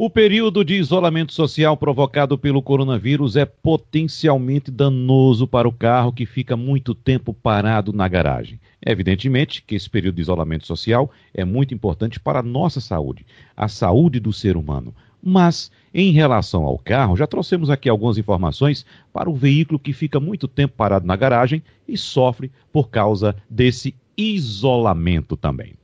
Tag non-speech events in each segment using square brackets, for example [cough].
O período de isolamento social provocado pelo coronavírus é potencialmente danoso para o carro que fica muito tempo parado na garagem. Evidentemente que esse período de isolamento social é muito importante para a nossa saúde, a saúde do ser humano. Mas, em relação ao carro, já trouxemos aqui algumas informações para o veículo que fica muito tempo parado na garagem e sofre por causa desse isolamento também.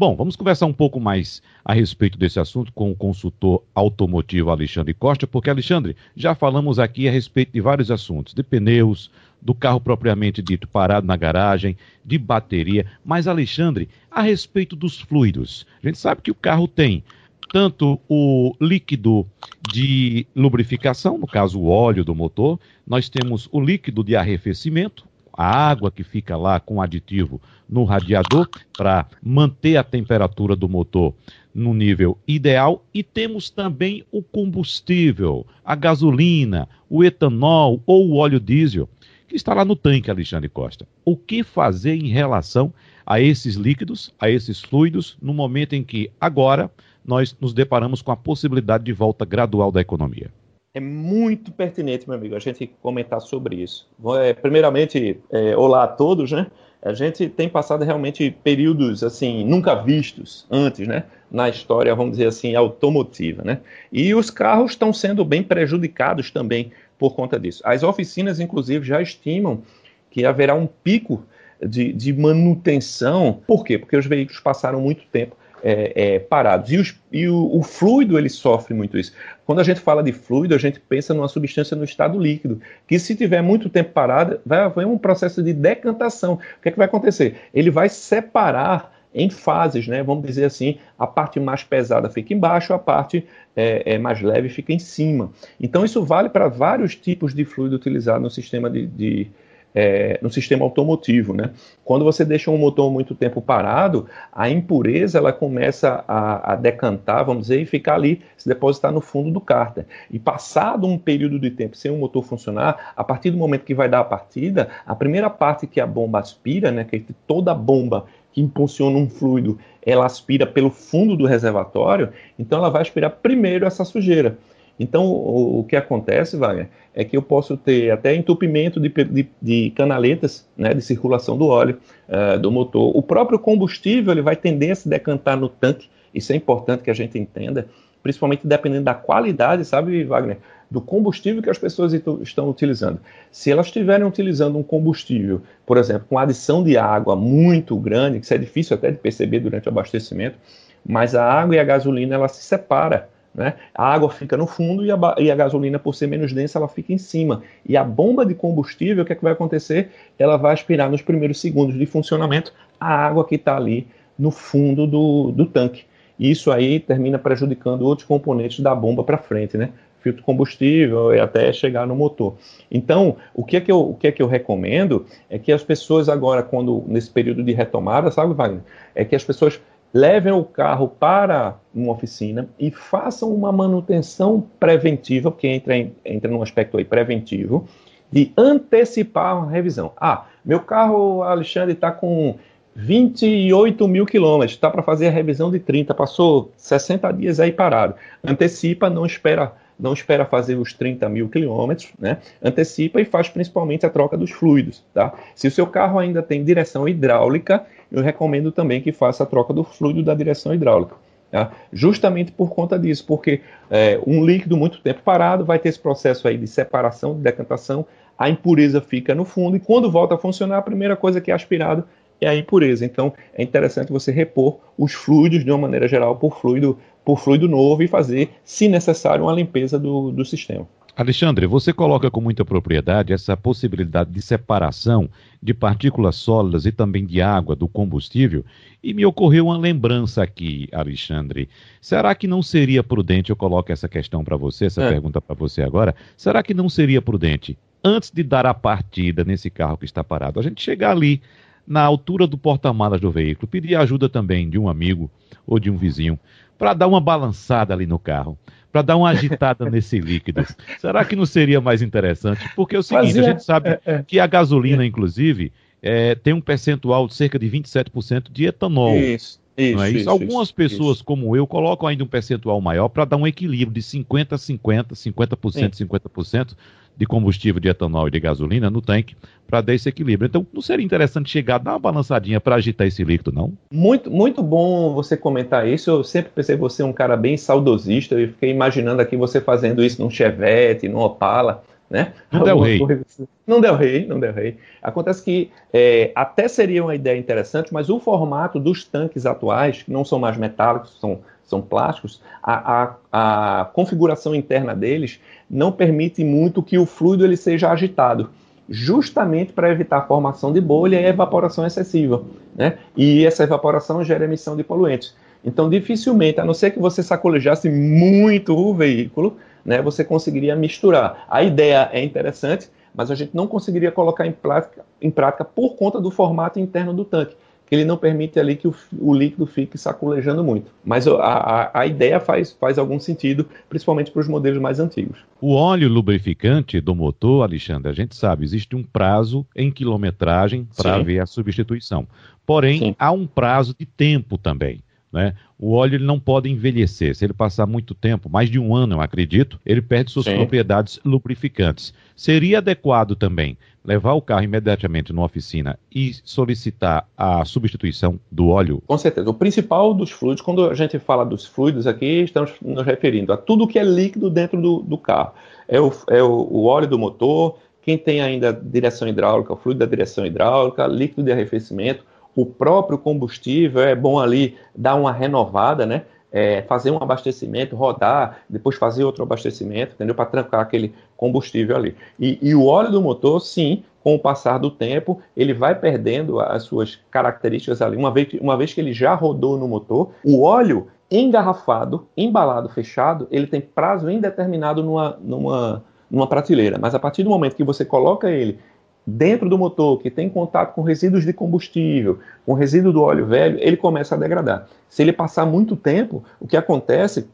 Bom, vamos conversar um pouco mais a respeito desse assunto com o consultor automotivo Alexandre Costa, porque, Alexandre, já falamos aqui a respeito de vários assuntos, de pneus, do carro propriamente dito parado na garagem, de bateria, mas, Alexandre, a respeito dos fluidos. A gente sabe que o carro tem tanto o líquido de lubrificação, no caso o óleo do motor, nós temos o líquido de arrefecimento, a água que fica lá com aditivo no radiador para manter a temperatura do motor no nível ideal e temos também o combustível, a gasolina, o etanol ou o óleo diesel que está lá no tanque, Alexandre Costa. O que fazer em relação a esses líquidos, a esses fluidos, no momento em que agora nós nos deparamos com a possibilidade de volta gradual da economia? É muito pertinente, meu amigo, a gente comentar sobre isso. É, primeiramente, é, olá a todos, né? A gente tem passado realmente períodos assim nunca vistos antes, né? Na história, vamos dizer assim, automotiva, né? E os carros estão sendo bem prejudicados também por conta disso. As oficinas, inclusive, já estimam que haverá um pico de, de manutenção. Por quê? Porque os veículos passaram muito tempo é, é, parados. E, os, e o, o, fluido ele sofre muito isso. Quando a gente fala de fluido, a gente pensa numa substância no estado líquido, que se tiver muito tempo parada, vai haver um processo de decantação. O que, é que vai acontecer? Ele vai separar em fases, né? Vamos dizer assim, a parte mais pesada fica embaixo, a parte é, é mais leve fica em cima. Então isso vale para vários tipos de fluido utilizado no sistema de, de é, no sistema automotivo. Né? Quando você deixa um motor muito tempo parado, a impureza ela começa a, a, decantar, vamos dizer, e ficar ali, se depositar no fundo do cárter. E passado um período de tempo sem o motor funcionar, a partir do momento que vai dar a partida, a primeira parte que a bomba aspira, né, que é toda bomba que impulsiona um fluido, ela aspira pelo fundo do reservatório, então ela vai aspirar primeiro essa sujeira. Então, o, o, que acontece, Wagner, é que eu posso ter até entupimento de, de, de canaletas né, de circulação do óleo uh, do motor. O próprio combustível ele vai tender a se decantar no tanque, isso é importante que a gente entenda, principalmente dependendo da qualidade, sabe, Wagner, do combustível que as pessoas estão utilizando. Se elas estiverem utilizando um combustível, por exemplo, com adição de água muito grande, que isso é difícil até de perceber durante o abastecimento, mas a água e a gasolina ela se separa né? A água fica no fundo e a, e a, gasolina, por ser menos densa, ela fica em cima. E a bomba de combustível, o que, é que vai acontecer? Ela vai aspirar nos primeiros segundos de funcionamento a água que está ali no fundo do, do tanque. E isso aí termina prejudicando outros componentes da bomba para frente, né? filtro combustível e até chegar no motor. Então, o que é que eu, o que é que eu recomendo é que as pessoas agora, quando nesse período de retomada, sabe, Wagner, é que as pessoas levem o carro para uma oficina e façam uma manutenção preventiva, porque entra, em, entra num aspecto aí preventivo, de antecipar uma revisão. Ah, meu carro, Alexandre, está com 28 mil quilômetros, está para fazer a revisão de 30, passou 60 dias aí parado. Antecipa, não espera não espera fazer os 30 mil quilômetros, né? antecipa e faz principalmente a troca dos fluidos. Tá? Se o seu carro ainda tem direção hidráulica, eu recomendo também que faça a troca do fluido da direção hidráulica. Tá? Justamente por conta disso, porque é, um líquido muito tempo parado vai ter esse processo aí de separação, de decantação, a impureza fica no fundo e quando volta a funcionar, a primeira coisa que é aspirado é a impureza. Então é interessante você repor os fluidos de uma maneira geral por fluido, por fluido novo e fazer, se necessário, uma limpeza do, do sistema. Alexandre, você coloca com muita propriedade essa possibilidade de separação de partículas sólidas e também de água do combustível, e me ocorreu uma lembrança aqui, Alexandre. Será que não seria prudente, eu coloco essa questão para você, essa é. pergunta para você agora, será que não seria prudente, antes de dar a partida nesse carro que está parado, a gente chegar ali na altura do porta-malas do veículo, pedir ajuda também de um amigo ou de um vizinho, para dar uma balançada ali no carro? para dar uma agitada [laughs] nesse líquido. Será que não seria mais interessante? Porque é o seguinte, Fazia... a gente sabe é, é. que a gasolina, inclusive, é, tem um percentual de cerca de 27% de etanol. Isso. Isso, é isso? isso Algumas pessoas, isso. como eu, colocam ainda um percentual maior para dar um equilíbrio de 50% a 50%, 50%, Sim. 50% de combustível de etanol e de gasolina no tanque para dar esse equilíbrio. Então, não seria interessante chegar, dar uma balançadinha para agitar esse líquido, não? Muito, muito bom você comentar isso. Eu sempre pensei você um cara bem saudosista. Eu fiquei imaginando aqui você fazendo isso num Chevette, num Opala. Né? Não deu rei. Assim. Não deu rei, não deu rei. Acontece que é, até seria uma ideia interessante, mas o formato dos tanques atuais, que não são mais metálicos, são, são plásticos, a, a, a configuração interna deles não permite muito que o fluido ele seja agitado justamente para evitar a formação de bolha e evaporação excessiva. Né? E essa evaporação gera emissão de poluentes. Então, dificilmente, a não ser que você sacolejasse muito o veículo, né, você conseguiria misturar. A ideia é interessante, mas a gente não conseguiria colocar em prática, em prática por conta do formato interno do tanque, que ele não permite ali que o, o líquido fique sacolejando muito. Mas a, a, a ideia faz, faz algum sentido, principalmente para os modelos mais antigos. O óleo lubrificante do motor, Alexandre, a gente sabe, existe um prazo em quilometragem para haver a substituição. Porém, Sim. há um prazo de tempo também. Né? O óleo ele não pode envelhecer. Se ele passar muito tempo, mais de um ano, eu acredito, ele perde suas Sim. propriedades lubrificantes. Seria adequado também levar o carro imediatamente numa oficina e solicitar a substituição do óleo? Com certeza. O principal dos fluidos, quando a gente fala dos fluidos aqui, estamos nos referindo a tudo que é líquido dentro do, do carro. É, o, é o, o óleo do motor, quem tem ainda direção hidráulica, o fluido da direção hidráulica, líquido de arrefecimento, o próprio combustível, é bom ali dar uma renovada, né? É, fazer um abastecimento, rodar, depois fazer outro abastecimento, entendeu? Para trancar aquele combustível ali. E, e, o óleo do motor, sim, com o passar do tempo, ele vai perdendo as suas características ali. Uma vez, uma vez que ele já rodou no motor, o óleo engarrafado, embalado, fechado, ele tem prazo indeterminado numa, numa, numa prateleira. Mas a partir do momento que você coloca ele dentro do motor, que tem contato com resíduos de combustível, com resíduo do óleo velho, ele começa a degradar. Se ele passar muito tempo, o que acontece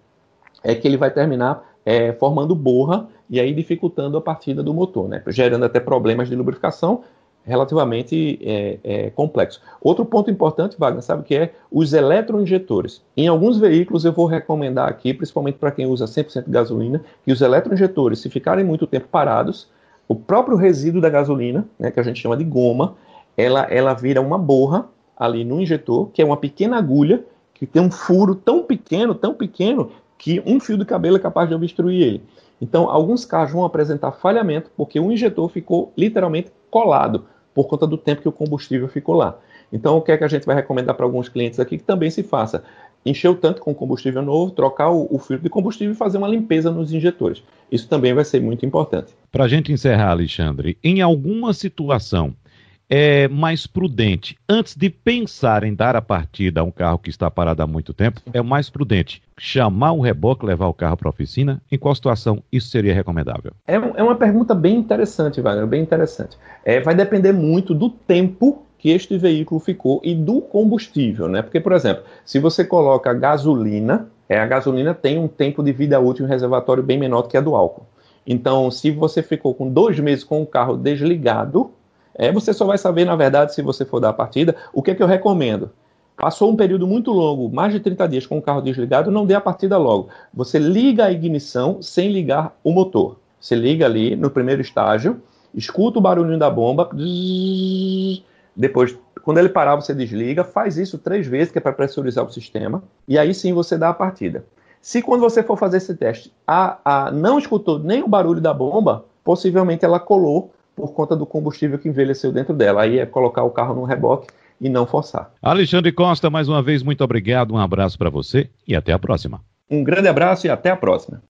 é que ele vai terminar é, formando borra e aí dificultando a partida do motor, né? gerando até problemas de lubrificação relativamente é, é, complexos. Outro ponto importante, Wagner, sabe que é? Os eletroinjetores. Em alguns veículos eu vou recomendar aqui, principalmente para quem usa 100% de gasolina, que os eletroinjetores, se ficarem muito tempo parados, o próprio resíduo da gasolina, né, que a gente chama de goma, ela, ela vira uma borra ali no injetor, que é uma pequena agulha que tem um furo tão pequeno, tão pequeno, que um fio de cabelo é capaz de obstruir ele. Então, alguns carros vão apresentar falhamento porque o injetor ficou literalmente colado por conta do tempo que o combustível ficou lá. Então, o que é que a gente vai recomendar para alguns clientes aqui que também se faça? Encher o tanque com combustível novo, trocar o, o, filtro de combustível e fazer uma limpeza nos injetores. Isso também vai ser muito importante. Para a gente encerrar, Alexandre, em alguma situação é mais prudente, antes de pensar em dar a partida a um carro que está parado há muito tempo, é mais prudente chamar o reboque, levar o carro para a oficina? Em qual situação isso seria recomendável? É, é uma pergunta bem interessante, Wagner, bem interessante. É, vai depender muito do tempo que este veículo ficou e do combustível, né? Porque, por exemplo, se você coloca gasolina, é, a gasolina tem um tempo de vida útil em reservatório bem menor do que a do álcool. Então, se você ficou com dois meses com o carro desligado, é, você só vai saber, na verdade, se você for dar a partida. O que é que eu recomendo? Passou um período muito longo, mais de 30 dias com o carro desligado, não dê a partida logo. Você liga a ignição sem ligar o motor. Você liga ali no primeiro estágio, escuta o barulhinho da bomba, depois, quando ele parar, você desliga, faz isso três vezes, que é para pressurizar o sistema, e aí sim você dá a partida. Se quando você for fazer esse teste, a, a não escutou nem o barulho da bomba, possivelmente ela colou por conta do combustível que envelheceu dentro dela. Aí é colocar o carro no reboque e não forçar. Alexandre Costa, mais uma vez, muito obrigado, um abraço para você e até a próxima. Um grande abraço e até a próxima.